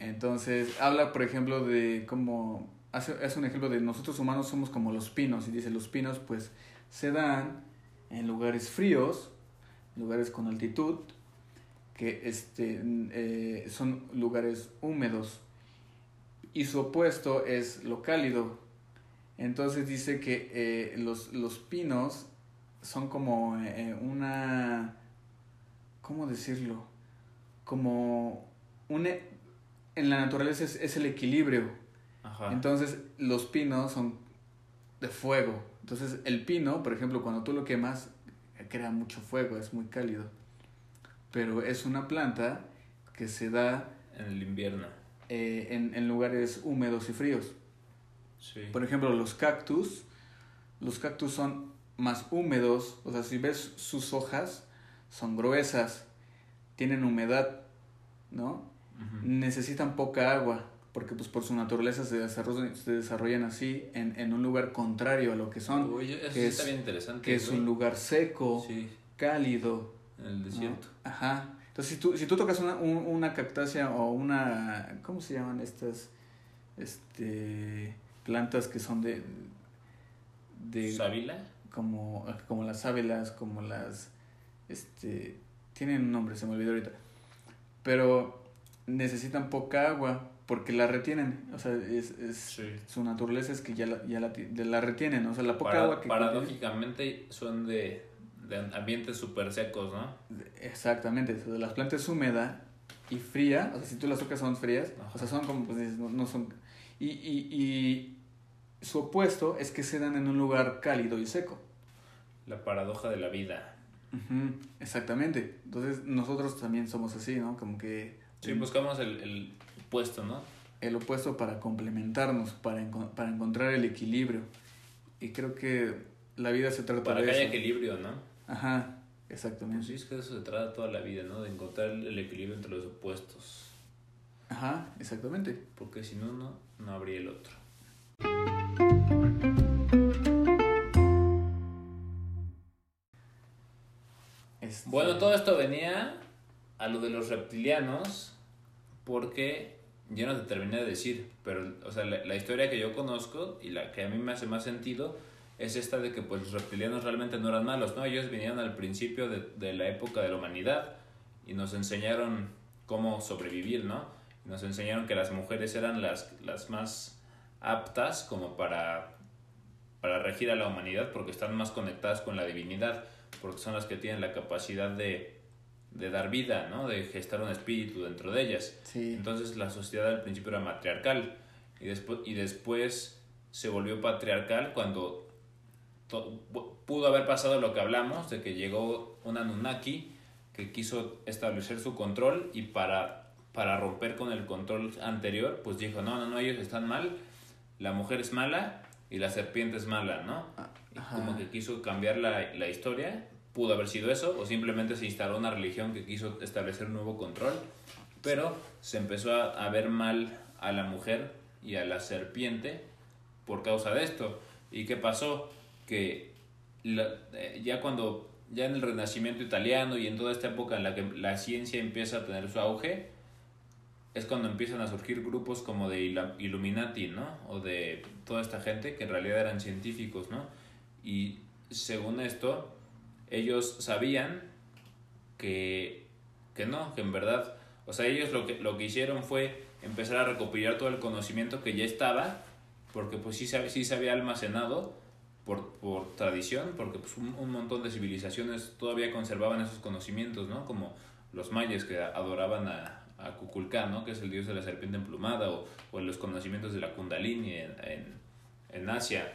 Entonces, habla, por ejemplo, de cómo... Hace, es un ejemplo de nosotros humanos somos como los pinos, y dice, los pinos pues se dan en lugares fríos, lugares con altitud, que este, eh, son lugares húmedos, y su opuesto es lo cálido. Entonces dice que eh, los, los pinos son como eh, una ¿cómo decirlo? Como un... E, en la naturaleza es, es el equilibrio. Ajá. Entonces, los pinos son de fuego. Entonces, el pino, por ejemplo, cuando tú lo quemas, crea mucho fuego, es muy cálido. Pero es una planta que se da En el invierno. eh, en, en lugares húmedos y fríos. Sí. Por ejemplo, los cactus, los cactus son más húmedos, o sea, si ves sus hojas, son gruesas, tienen humedad, ¿no? Necesitan poca agua, porque pues por su naturaleza se desarrollan, se desarrollan así en, en un lugar contrario a lo que son, Uy, eso que sí es- está bien interesante. que es un lugar seco, Sí, cálido. en el ¿no? desierto. Ajá. Entonces, si tú, si tú tocas una, un- una cactácea o una... ¿Cómo se llaman estas? Este... Plantas que son de... de ¿Sábila? como, como las sábilas, como las... Este... Tienen un nombre, se me olvidó ahorita. Pero necesitan poca agua porque la retienen. O sea, es, es- Sí. su naturaleza es que ya la, ya la, la retienen. O sea, la poca Para- agua que... paradójicamente son de, de ambientes súper secos, ¿no? Exactamente, o sea, las plantas húmeda y fría, o sea, si tú las tocas son frías, Ajá. o sea, son como, pues no, no son... Y, y, y su opuesto es que se dan en un lugar cálido y seco. La paradoja de la vida. Ujú, Exactamente, entonces nosotros también somos así, ¿no? Como que Sí, buscamos el, el puesto, ¿no? el opuesto para complementarnos, para, enco- para encontrar el equilibrio. Y creo que la vida se trata Para de que haya equilibrio, ¿no? Ajá, Pues exactamente. sí, es que de eso se trata toda la vida, ¿no? De encontrar el equilibrio entre los opuestos. Ajá, exactamente. Porque si no, no, no habría el otro. Este, Bueno, todo esto venía a lo de los reptilianos porque yo no te terminé de decir, pero o sea, la, historia que yo conozco y la que a mí me hace más sentido es esta de que pues los reptilianos realmente no eran malos, ¿no? Ellos vinieron al principio de, de la época de la humanidad y nos enseñaron cómo sobrevivir, ¿no? Nos enseñaron que las mujeres eran las, las más aptas como para, para regir a la humanidad porque están más conectadas con la divinidad, porque son las que tienen la capacidad de, de dar vida, ¿no? De gestar un espíritu dentro de ellas. Sí. Entonces la sociedad al principio era matriarcal y después, y después se volvió patriarcal cuando pudo haber pasado lo que hablamos, de que llegó un Anunnaki que quiso establecer su control y para, para romper con el control anterior, pues dijo, no, no, no, ellos están mal, la mujer es mala y la serpiente es mala, ¿no? Ajá. como que quiso cambiar la, la historia, pudo haber sido eso, o simplemente se instaló una religión que quiso establecer un nuevo control, pero se empezó a, a ver mal a la mujer y a la serpiente por causa de esto. ¿Y qué pasó? Que la- eh, ya cuando, ya en el Renacimiento italiano y en toda esta época en la que la ciencia empieza a tener su auge, es cuando empiezan a surgir grupos como de Illuminati, ¿no? O de toda esta gente que en realidad eran científicos, ¿no? Y según esto, ellos sabían que, que no, que en verdad, o sea, ellos lo que, lo que hicieron fue empezar a recopilar todo el conocimiento que ya estaba, porque pues sí sí se había almacenado por, por tradición, porque pues un, un montón de civilizaciones todavía conservaban esos conocimientos, ¿no? Como los mayas que adoraban a, a Kukulcán, ¿no? Que es el dios de la serpiente emplumada, o, o los conocimientos de la Kundalini en, en, en Asia.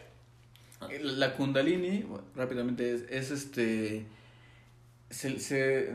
La Kundalini, rápidamente, es, es este. Se, se,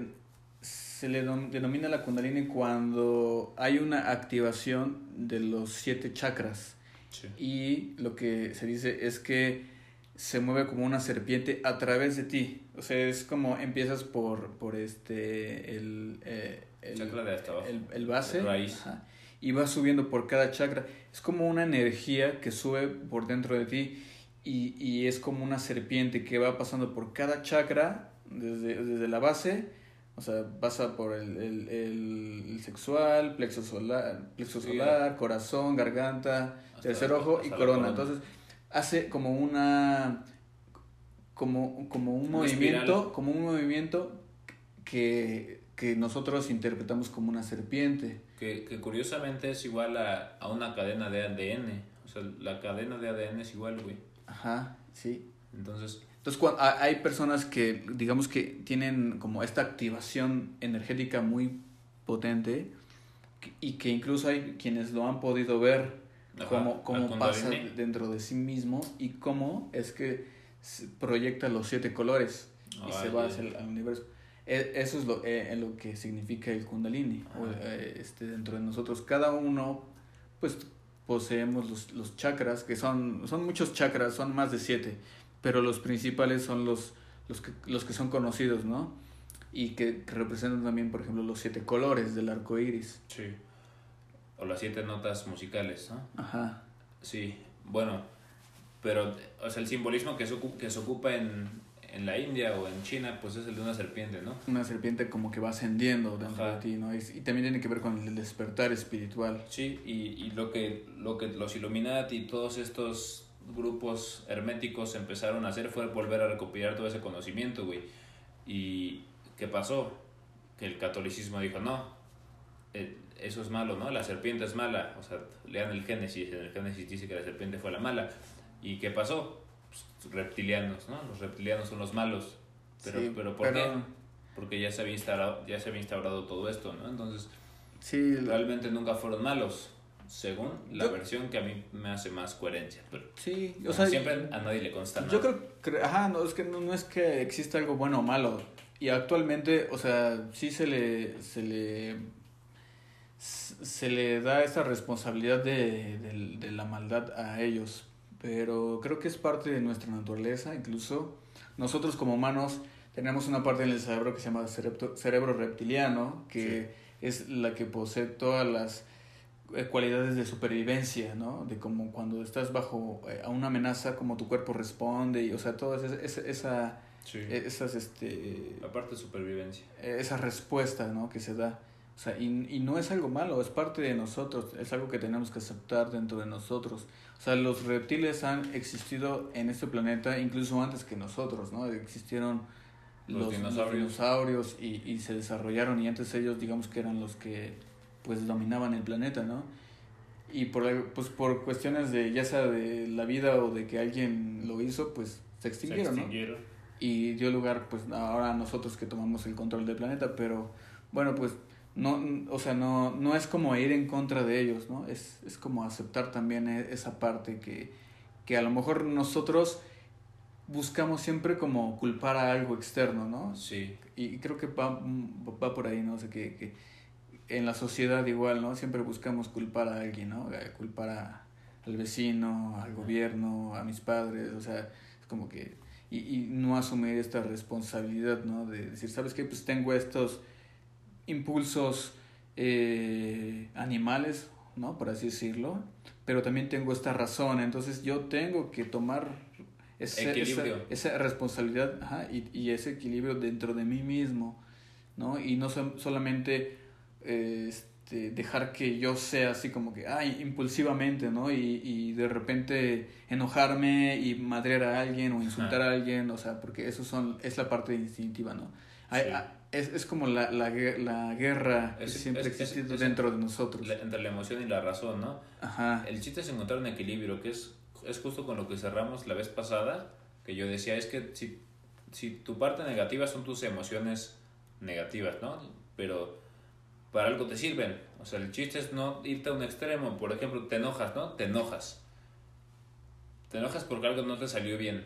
se le denomina la Kundalini cuando hay una activación de los siete chakras. Sí. Y lo que se dice es que se mueve como una serpiente a través de ti. O sea, es como empiezas por, por este. El, eh, el, Chakra de hasta abajo. el, el base. Raíz. ajá, y va subiendo por cada chakra. Es como una energía que sube por dentro de ti y, y es como una serpiente que va pasando por cada chakra desde, desde la base. O sea, pasa por el, el, el- sexual, plexo solar, plexo Sí. solar, corazón, garganta, tercer ojo y corona. corona. Entonces, hace como una como, como un movimiento, espiral. como un movimiento que, que nosotros interpretamos como una serpiente. Que, que curiosamente es igual a, a una cadena de ADN. O sea, la cadena de ADN es igual, güey. Ajá, sí. Entonces, Entonces, cuando, ha- hay personas que, digamos que tienen como esta activación energética muy potente, y que incluso hay quienes lo han podido ver cómo, cómo pasa dentro de sí mismo y cómo es que proyecta los siete colores y se va hacia el universo. E, eso es lo, eh, lo que significa el kundalini eh, este, dentro de nosotros. Cada uno, pues, poseemos los, los chakras, que son, son muchos chakras, son más de siete, pero los principales son los, los, que, los que son conocidos, ¿no? Y que, representan también, por ejemplo, los siete colores del arco iris. Sí. O las siete notas musicales, ¿no? Ajá. Sí, bueno, pero, o sea, el simbolismo que se, que se ocupa en, en la India o en China, pues es el de una serpiente, ¿no? Una serpiente como que va ascendiendo dentro de ti, ¿no? Y, también tiene que ver con el despertar espiritual. Sí, y, y lo, que, lo que los Illuminati y todos estos grupos herméticos empezaron a hacer fue volver a recopilar todo ese conocimiento, güey. ¿Y qué pasó? Que el catolicismo dijo, no, eh, eso es malo, ¿no? La serpiente es mala. O sea, lean el Génesis, en el Génesis dice que la serpiente fue la mala. ¿Y qué pasó? Reptilianos, ¿no? Los reptilianos son los malos. Pero, pero ¿por qué? Porque ya se, había instaurado, ya se había instaurado todo esto, ¿no? Entonces, sí, realmente nunca fueron malos, según la versión que a mí me hace más coherencia. Pero, sí, o sea, siempre a nadie le consta nada. Yo creo, ajá, no, es que no, es que exista algo bueno o malo. Y actualmente, o sea, sí se le, se le se le da esa responsabilidad de, de, de, la maldad a ellos, pero creo que es parte de nuestra naturaleza, incluso nosotros como humanos tenemos una parte en el cerebro que se llama cerebro, cerebro reptiliano, que es la que posee todas las eh, cualidades de supervivencia, ¿no? De como cuando estás bajo eh, a una amenaza, como tu cuerpo responde, y o sea, todas esa, esa, esas, este... La parte de supervivencia. Esa respuesta, ¿no? Que se da. O sea, y, y no es algo malo, es parte de nosotros, es algo que tenemos que aceptar dentro de nosotros. O sea, los reptiles han existido en este planeta incluso antes que nosotros, ¿no? Existieron los, dinosaurios, y, y, se desarrollaron y antes ellos digamos que eran los que pues dominaban el planeta, ¿no? Y por, pues, por cuestiones de ya sea de la vida o de que alguien lo hizo, pues se extinguieron, se extinguieron. ¿no? Y dio lugar pues ahora a nosotros que tomamos el control del planeta, pero bueno, pues no, o sea, no, no es como ir en contra de ellos, ¿no? Es, es como aceptar también e, esa parte que, que a lo mejor nosotros buscamos siempre como culpar a algo externo, ¿no? Sí. Y creo que va, va por ahí, ¿no? O sea, que, que en la sociedad igual, ¿no? Siempre buscamos culpar a alguien, ¿no? Eh, culpar a, al vecino, al gobierno, a mis padres, o sea, es como que... Y, y no asumir esta responsabilidad, ¿no? De decir, ¿sabes qué? Pues tengo estos impulsos eh, animales, ¿no? Por así decirlo, pero también tengo esta razón, entonces yo tengo que tomar ese, esa, esa, responsabilidad ajá, y, y, ese equilibrio dentro de mí mismo, ¿no? Y no solamente este, dejar que yo sea así como que, ay, impulsivamente, ¿no? Y, y de repente enojarme y madrear a alguien o insultar a alguien, o sea, porque eso son, es la parte instintiva, ¿no? Hay, es, es como la, la, la guerra que siempre existe dentro de nosotros. entre la emoción y la razón, ¿no? Ajá. El chiste es encontrar un equilibrio, que es, es justo con lo que cerramos la vez pasada, que yo decía, es que si, si tu parte negativa son tus emociones negativas, ¿no? Pero para algo te sirven. O sea, el chiste es no irte a un extremo. Por ejemplo, te enojas, ¿no? Te enojas. Te enojas porque algo no te salió bien.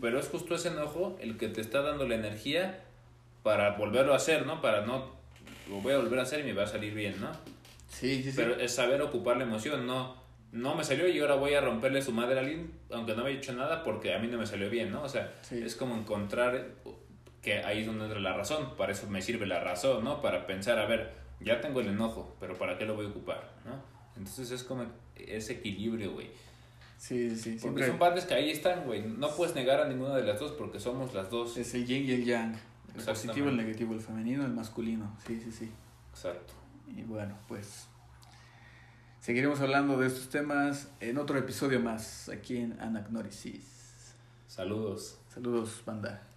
Pero es justo ese enojo el que te está dando la energía para volverlo a hacer, ¿no? Para no, lo voy a volver a hacer y me va a salir bien, ¿no? Sí, sí, sí. Pero es saber ocupar la emoción, no, no me salió y ahora voy a romperle su madre a alguien, aunque no me haya hecho nada porque a mí no me salió bien, ¿no? O sea, es como encontrar que ahí es donde entra la razón, para eso me sirve la razón, ¿no? Para pensar, a ver, ya tengo el enojo, pero ¿para qué lo voy a ocupar, ¿no? Entonces es como ese equilibrio, güey. Sí, sí, Porque son partes que ahí están, güey. No puedes negar a ninguna de las dos porque somos las dos. Es el yin y el yang. El positivo, el negativo, el femenino, el masculino. Sí, sí, sí. Exacto. Y bueno, pues seguiremos hablando de estos temas en otro episodio más aquí en Anagnorisis. Saludos. Saludos, banda.